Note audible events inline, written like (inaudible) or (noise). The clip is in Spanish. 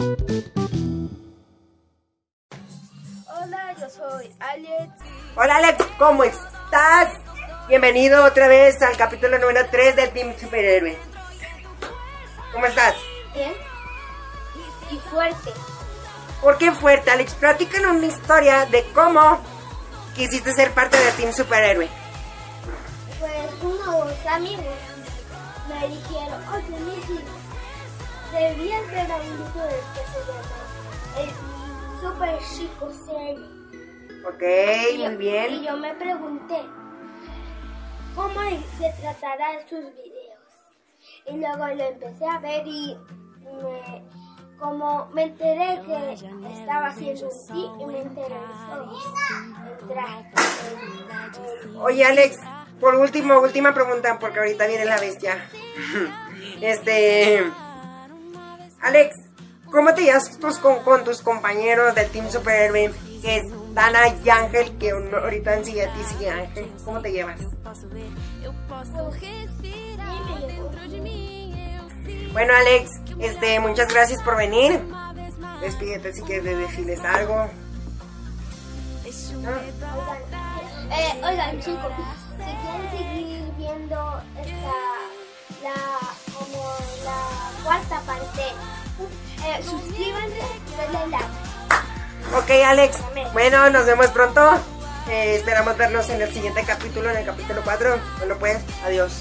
Hola, yo soy Alex. Hola Alex, ¿cómo estás? Bienvenido otra vez al capítulo número 3 del Team Superhéroe. ¿Cómo estás? Bien. Y fuerte. ¿Por qué fuerte, Alex? Platícanos una historia de cómo quisiste ser parte del Team Superhéroe. Pues unos amigos me dijeron, oye, Deberías ver a un youtuber que se llama el Super Chico Serie. Ok, Y yo- muy bien. Y yo me pregunté, ¿cómo se tratará de sus videos? Y luego lo empecé a ver y me, como me enteré que estaba haciendo un sí y me interesó entrar. en- en- Oye Alex, por último, última pregunta, porque ahorita viene la bestia. (laughs) Este... Alex, ¿cómo te llevas tus- con, tus compañeros del Team Superhéroe? Que es Dana y Ángel, que ahorita en sigue a ti sigue Ángel. ¿Cómo te llevas? Bueno, Alex, este, muchas gracias por venir. Despídete si quieres decirles algo. ¿No? Eh, oigan, chicos, si quieren seguir viendo esta, eh, suscríbanse y denle like. Ok, Alex. Bueno, nos vemos pronto. Eh, esperamos vernos en el siguiente capítulo, en el capítulo 4. Bueno, pues, adiós.